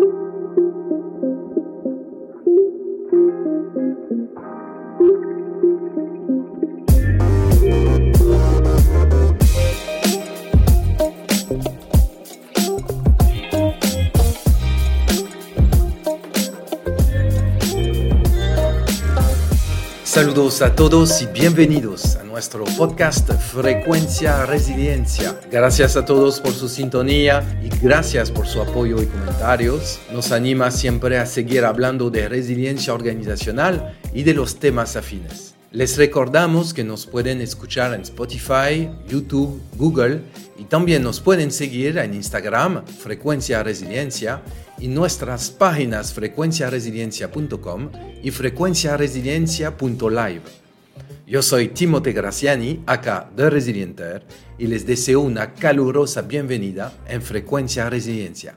Thank you. Saludos a todos y bienvenidos a nuestro podcast Frecuencia Resiliencia. Gracias a todos por su sintonía y gracias por su apoyo y comentarios. Nos anima siempre a seguir hablando de resiliencia organizacional y de los temas afines. Les recordamos que nos pueden escuchar en Spotify, YouTube, Google y también nos pueden seguir en Instagram, Frecuencia Resiliencia, y nuestras páginas frecuenciaresiliencia.com y frecuenciaresiliencia.live. Yo soy Timote Graciani, acá de Resilienter, y les deseo una calurosa bienvenida en Frecuencia Resiliencia.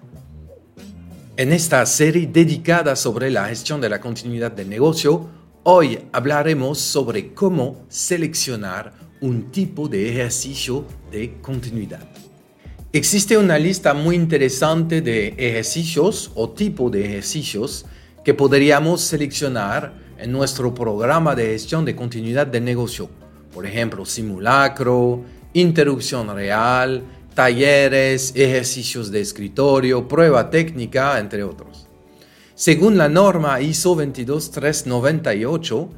En esta serie dedicada sobre la gestión de la continuidad del negocio, hoy hablaremos sobre cómo seleccionar un tipo de ejercicio de continuidad. Existe una lista muy interesante de ejercicios o tipo de ejercicios que podríamos seleccionar en nuestro programa de gestión de continuidad de negocio. Por ejemplo, simulacro, interrupción real, talleres, ejercicios de escritorio, prueba técnica, entre otros. Según la norma ISO 22398,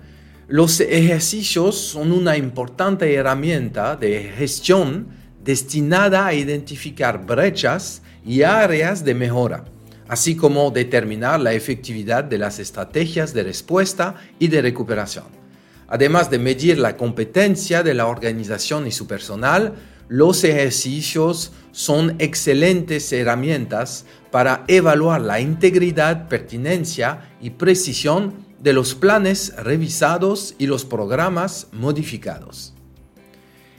los ejercicios son una importante herramienta de gestión destinada a identificar brechas y áreas de mejora, así como determinar la efectividad de las estrategias de respuesta y de recuperación. Además de medir la competencia de la organización y su personal, los ejercicios son excelentes herramientas para evaluar la integridad, pertinencia y precisión de los planes revisados y los programas modificados.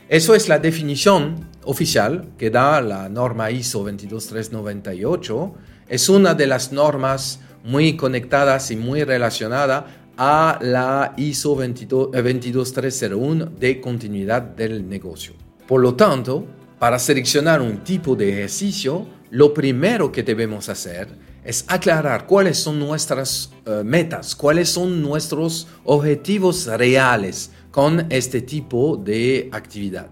Eso es la definición oficial que da la norma ISO 22398. Es una de las normas muy conectadas y muy relacionada a la ISO 22301 eh, de continuidad del negocio. Por lo tanto, para seleccionar un tipo de ejercicio, lo primero que debemos hacer es aclarar cuáles son nuestras eh, metas, cuáles son nuestros objetivos reales con este tipo de actividad.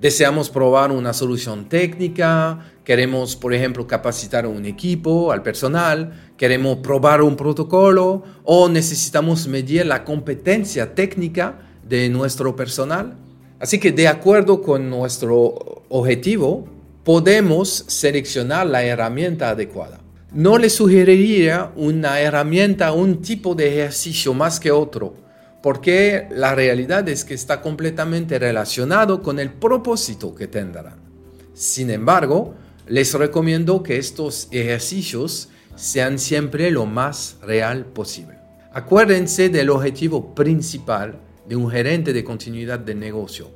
Deseamos probar una solución técnica, queremos, por ejemplo, capacitar a un equipo, al personal, queremos probar un protocolo o necesitamos medir la competencia técnica de nuestro personal. Así que de acuerdo con nuestro objetivo, podemos seleccionar la herramienta adecuada. No le sugeriría una herramienta, un tipo de ejercicio más que otro porque la realidad es que está completamente relacionado con el propósito que tendrán. Sin embargo, les recomiendo que estos ejercicios sean siempre lo más real posible. Acuérdense del objetivo principal de un gerente de continuidad de negocio.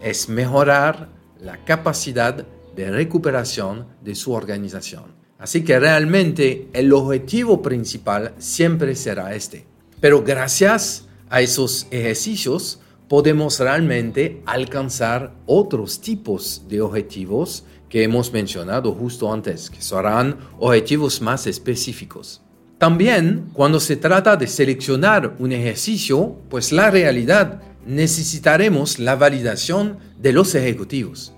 Es mejorar la capacidad de recuperación de su organización. Así que realmente el objetivo principal siempre será este. Pero gracias a esos ejercicios podemos realmente alcanzar otros tipos de objetivos que hemos mencionado justo antes, que serán objetivos más específicos. También cuando se trata de seleccionar un ejercicio, pues la realidad necesitaremos la validación de los ejecutivos.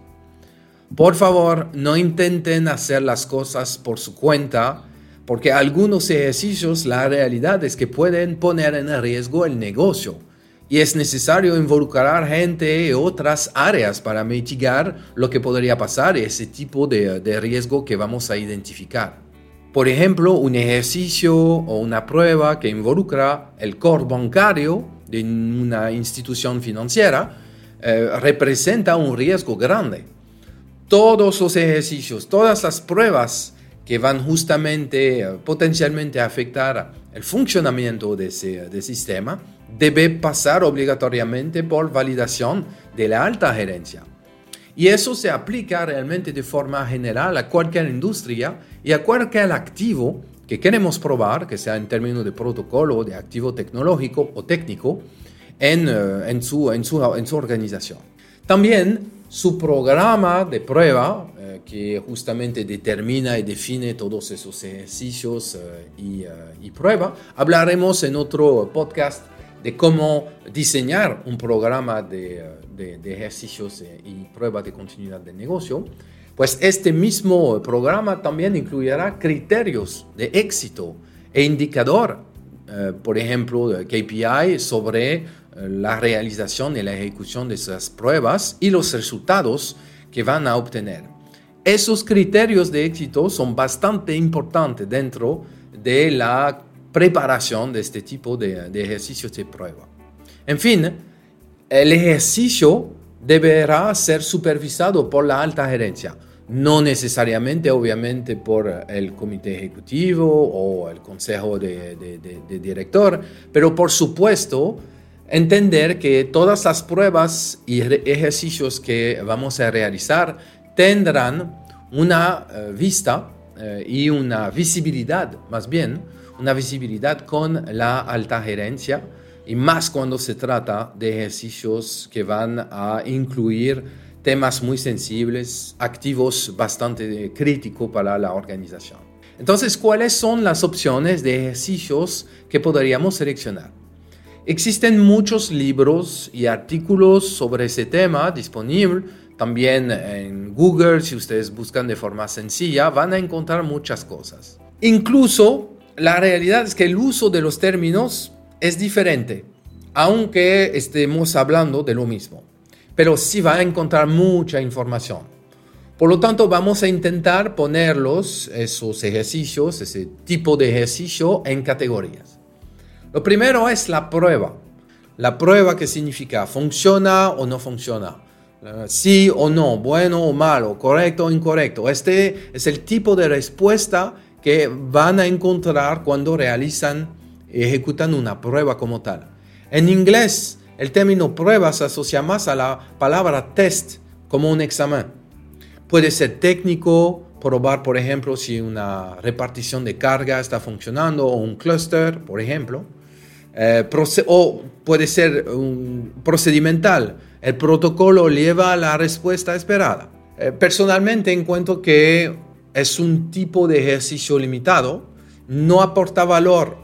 Por favor, no intenten hacer las cosas por su cuenta porque algunos ejercicios la realidad es que pueden poner en riesgo el negocio y es necesario involucrar gente de otras áreas para mitigar lo que podría pasar y ese tipo de, de riesgo que vamos a identificar. Por ejemplo, un ejercicio o una prueba que involucra el core bancario de una institución financiera eh, representa un riesgo grande. Todos los ejercicios, todas las pruebas que van justamente eh, potencialmente a afectar el funcionamiento de ese sistema, debe pasar obligatoriamente por validación de la alta gerencia. Y eso se aplica realmente de forma general a cualquier industria y a cualquier activo que queremos probar, que sea en términos de protocolo, de activo tecnológico o técnico, en, eh, en, su, en, su, en su organización. También su programa de prueba que justamente determina y define todos esos ejercicios y, y pruebas. Hablaremos en otro podcast de cómo diseñar un programa de, de, ejercicios y pruebas de continuidad de negocio, pues este mismo programa también incluirá criterios de éxito e indicador, eh, por ejemplo, KPI sobre eh, la realización y la ejecución de esas pruebas y los resultados que van a obtener. Esos criterios de éxito son bastante importantes dentro de la preparación de este tipo de, ejercicios de prueba. En fin, el ejercicio deberá ser supervisado por la alta gerencia, no necesariamente, obviamente, por el comité ejecutivo o el consejo de, de, director, pero por supuesto, entender que todas las pruebas y ejercicios que vamos a realizar tendrán una eh, vista eh, y una visibilidad, más bien, una visibilidad con la alta gerencia y más cuando se trata de ejercicios que van a incluir temas muy sensibles, activos bastante críticos para la organización. Entonces, ¿cuáles son las opciones de ejercicios que podríamos seleccionar? Existen muchos libros y artículos sobre ese tema disponibles. También en Google, si ustedes buscan de forma sencilla, van a encontrar muchas cosas. Incluso la realidad es que el uso de los términos es diferente, aunque estemos hablando de lo mismo. Pero sí va a encontrar mucha información. Por lo tanto, vamos a intentar ponerlos, esos ejercicios, ese tipo de ejercicio, en categorías. Lo primero es la prueba. La prueba que significa funciona o no funciona. Uh, sí o no, bueno o malo, correcto o incorrecto. Este es el tipo de respuesta que van a encontrar cuando realizan, ejecutan una prueba como tal. En inglés, el término prueba se asocia más a la palabra test como un examen. Puede ser técnico, probar, por ejemplo, si una repartición de carga está funcionando o un cluster, por ejemplo. Eh, o puede ser un procedimental. El protocolo lleva a la respuesta esperada. Eh, personalmente encuentro que es un tipo de ejercicio limitado, no aporta valor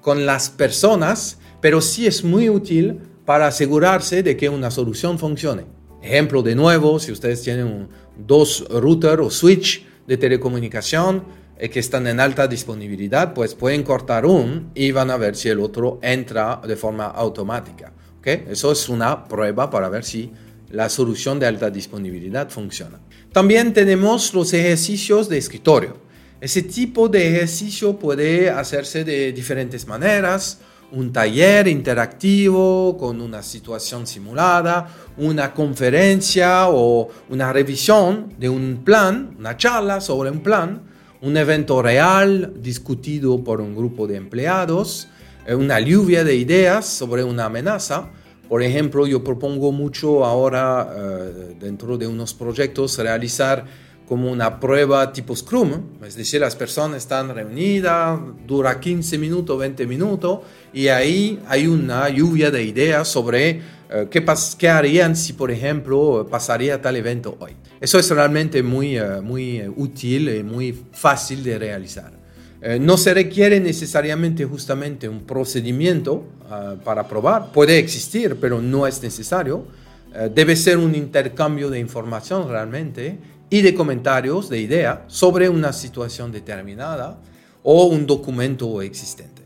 con las personas, pero sí es muy útil para asegurarse de que una solución funcione. Ejemplo de nuevo, si ustedes tienen dos router o switch de telecomunicación eh, que están en alta disponibilidad, pues pueden cortar un y van a ver si el otro entra de forma automática. Eso es una prueba para ver si la solución de alta disponibilidad funciona. También tenemos los ejercicios de escritorio. Ese tipo de ejercicio puede hacerse de diferentes maneras. Un taller interactivo con una situación simulada, una conferencia o una revisión de un plan, una charla sobre un plan, un evento real discutido por un grupo de empleados, una lluvia de ideas sobre una amenaza por ejemplo, yo propongo mucho ahora eh, dentro de unos proyectos realizar como una prueba tipo Scrum, es decir, las personas están reunidas, dura 15 minutos, 20 minutos, y ahí hay una lluvia de ideas sobre eh, qué, qué, harían si, por ejemplo, pasaría tal evento hoy. Eso es realmente muy, eh, muy útil y muy fácil de realizar. Eh, no se requiere necesariamente justamente un procedimiento ah, para probar. Puede existir, pero no es necesario. Eh, debe ser un intercambio de información realmente y de comentarios, de ideas sobre una situación determinada o un documento existente.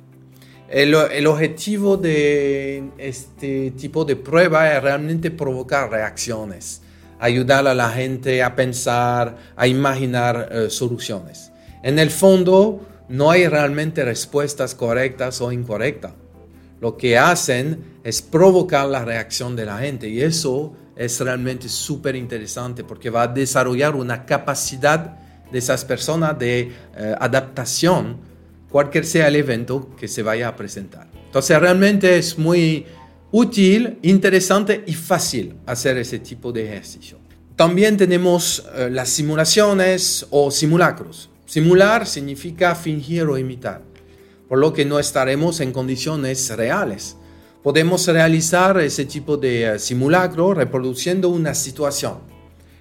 El, objetivo de este tipo de prueba es realmente provocar reacciones, ayudar a la gente a pensar, a imaginar eh, soluciones. En el fondo, no hay realmente respuestas correctas o incorrectas. Lo que hacen es provocar la reacción de la gente y eso es realmente súper interesante porque va a desarrollar una capacidad de esas personas de eh, adaptación, cualquier sea el evento que se vaya a presentar. Entonces realmente es muy útil, interesante y fácil hacer ese tipo de ejercicio. También tenemos eh, las simulaciones o simulacros. Simular significa fingir o imitar, por lo que no estaremos en condiciones reales. Podemos realizar ese tipo de eh, simulacro reproduciendo una situación.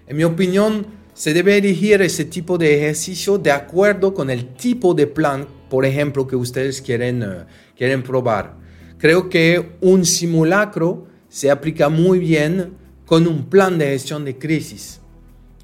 En mi opinión, se debe elegir ese tipo de ejercicio de acuerdo con el tipo de plan, por ejemplo, que ustedes quieren, eh, quieren probar. Creo que un simulacro se aplica muy bien con un plan de gestión de crisis.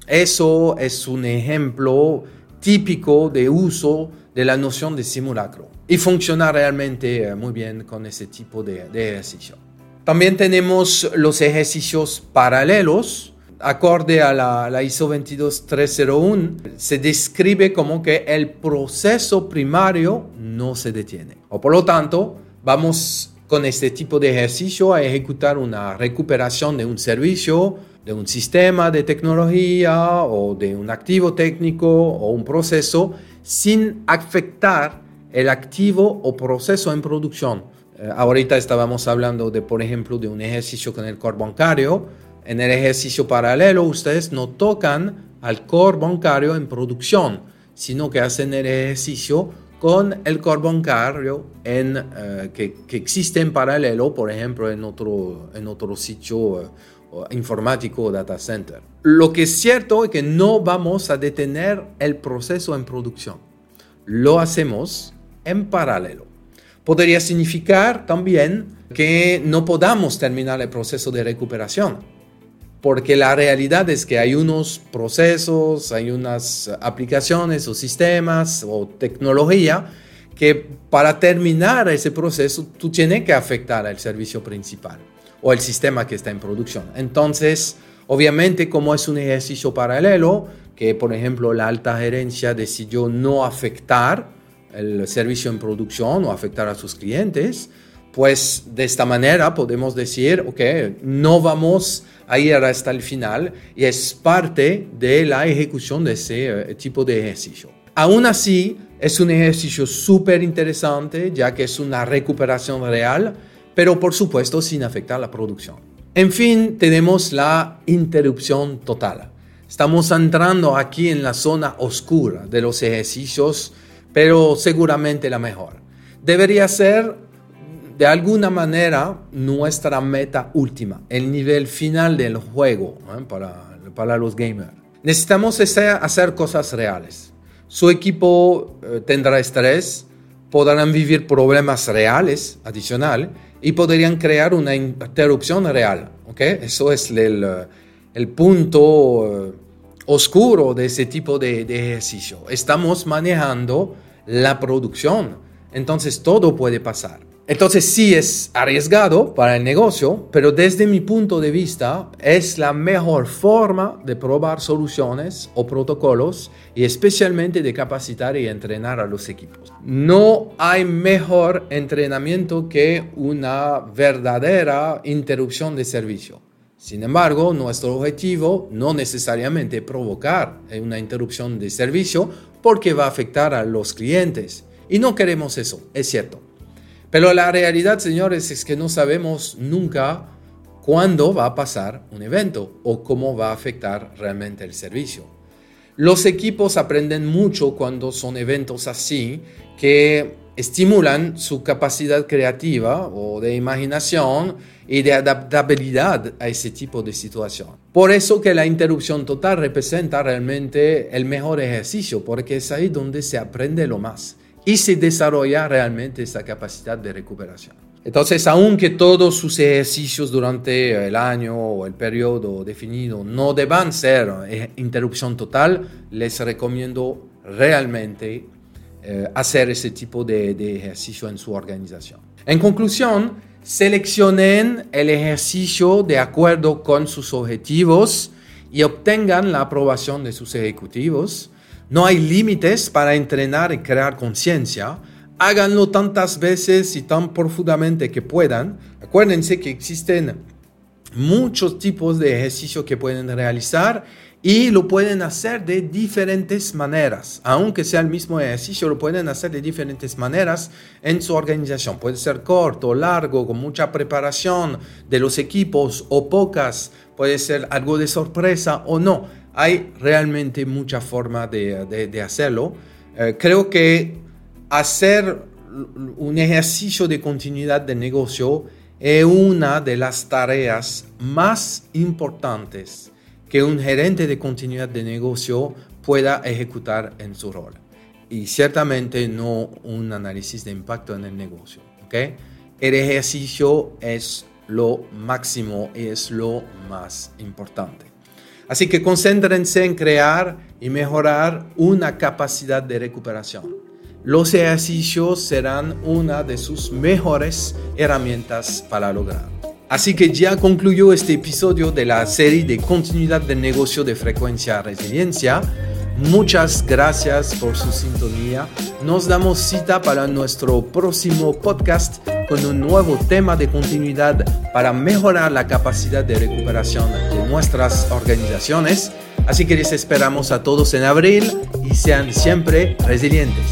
Eso es un ejemplo típico de uso de la noción de simulacro y funciona realmente eh, muy bien con ese tipo de, de ejercicio. También tenemos los ejercicios paralelos, acorde a la, ISO 22301, se describe como que el proceso primario no se detiene. O por lo tanto, vamos con este tipo de ejercicio a ejecutar una recuperación de un servicio, de un sistema de tecnología o de un activo técnico o un proceso sin afectar el activo o proceso en producción. Eh, ahorita estábamos hablando de, por ejemplo, de un ejercicio con el core bancario en el ejercicio paralelo, ustedes no tocan al core bancario en producción, sino que hacen el ejercicio con el core bancario en, eh, que, existe en paralelo, por ejemplo, en otro, en otro sitio eh, informático o data center. Lo que es cierto es que no vamos a detener el proceso en producción. Lo hacemos en paralelo. Podría significar también que no podamos terminar el proceso de recuperación porque la realidad es que hay unos procesos, hay unas aplicaciones o sistemas o tecnología que para terminar ese proceso tú tienes que afectar al servicio principal o el sistema que está en producción. Entonces, obviamente como es un ejercicio paralelo, que por ejemplo la alta gerencia decidió no afectar el servicio en producción o afectar a sus clientes, pues de esta manera podemos decir, ok, no vamos a ir hasta el final y es parte de la ejecución de ese eh, tipo de ejercicio. Aún así, es un ejercicio súper interesante ya que es una recuperación real, pero por supuesto sin afectar la producción. En fin, tenemos la interrupción total. Estamos entrando aquí en la zona oscura de los ejercicios, pero seguramente la mejor. Debería ser de alguna manera nuestra meta última, el nivel final del juego ¿eh? para, para los gamers. Necesitamos hacer cosas reales. Su equipo eh, tendrá estrés, podrán vivir problemas reales adicionales y podrían crear una interrupción real. ¿okay? Eso es el, el punto eh, oscuro de ese tipo de, de ejercicio. Estamos manejando la producción, entonces todo puede pasar. Entonces sí es arriesgado para el negocio, pero desde mi punto de vista es la mejor forma de probar soluciones o protocolos y especialmente de capacitar y entrenar a los equipos. No hay mejor entrenamiento que una verdadera interrupción de servicio. Sin embargo, nuestro objetivo no necesariamente provocar una interrupción de servicio porque va a afectar a los clientes. Y no queremos eso, es cierto. Pero la realidad, señores, es que no sabemos nunca cuándo va a pasar un evento o cómo va a afectar realmente el servicio. Los equipos aprenden mucho cuando son eventos así que estimulan su capacidad creativa o de imaginación y de adaptabilidad a ese tipo de situación. Por eso que la interrupción total representa realmente el mejor ejercicio, porque es ahí donde se aprende lo más y se desarrolla realmente esa capacidad de recuperación. Entonces, aunque todos sus ejercicios durante el año o el periodo definido no deban ser eh, interrupción total, les recomiendo realmente eh, hacer ese tipo de, de ejercicio en su organización. En conclusión, seleccionen el ejercicio de acuerdo con sus objetivos y obtengan la aprobación de sus ejecutivos no hay límites para entrenar y crear conciencia. Háganlo tantas veces y tan profundamente que puedan. Acuérdense que existen muchos tipos de ejercicio que pueden realizar y lo pueden hacer de diferentes maneras. Aunque sea el mismo ejercicio, lo pueden hacer de diferentes maneras en su organización. Puede ser corto, largo, con mucha preparación de los equipos o pocas. Puede ser algo de sorpresa o no hay realmente mucha forma de, hacerlo. Eh, creo que hacer un ejercicio de continuidad de negocio es una de las tareas más importantes que un gerente de continuidad de negocio pueda ejecutar en su rol. Y ciertamente no un análisis de impacto en el negocio. ¿okay? El ejercicio es lo máximo y es lo más importante. Así que concéntrense en crear y mejorar una capacidad de recuperación. Los ejercicios serán una de sus mejores herramientas para lograrlo. Así que ya concluyó este episodio de la serie de continuidad del negocio de frecuencia resiliencia. Muchas gracias por su sintonía. Nos damos cita para nuestro próximo podcast con un nuevo tema de continuidad para mejorar la capacidad de recuperación nuestras organizaciones. Así que les esperamos a todos en abril y sean siempre resilientes.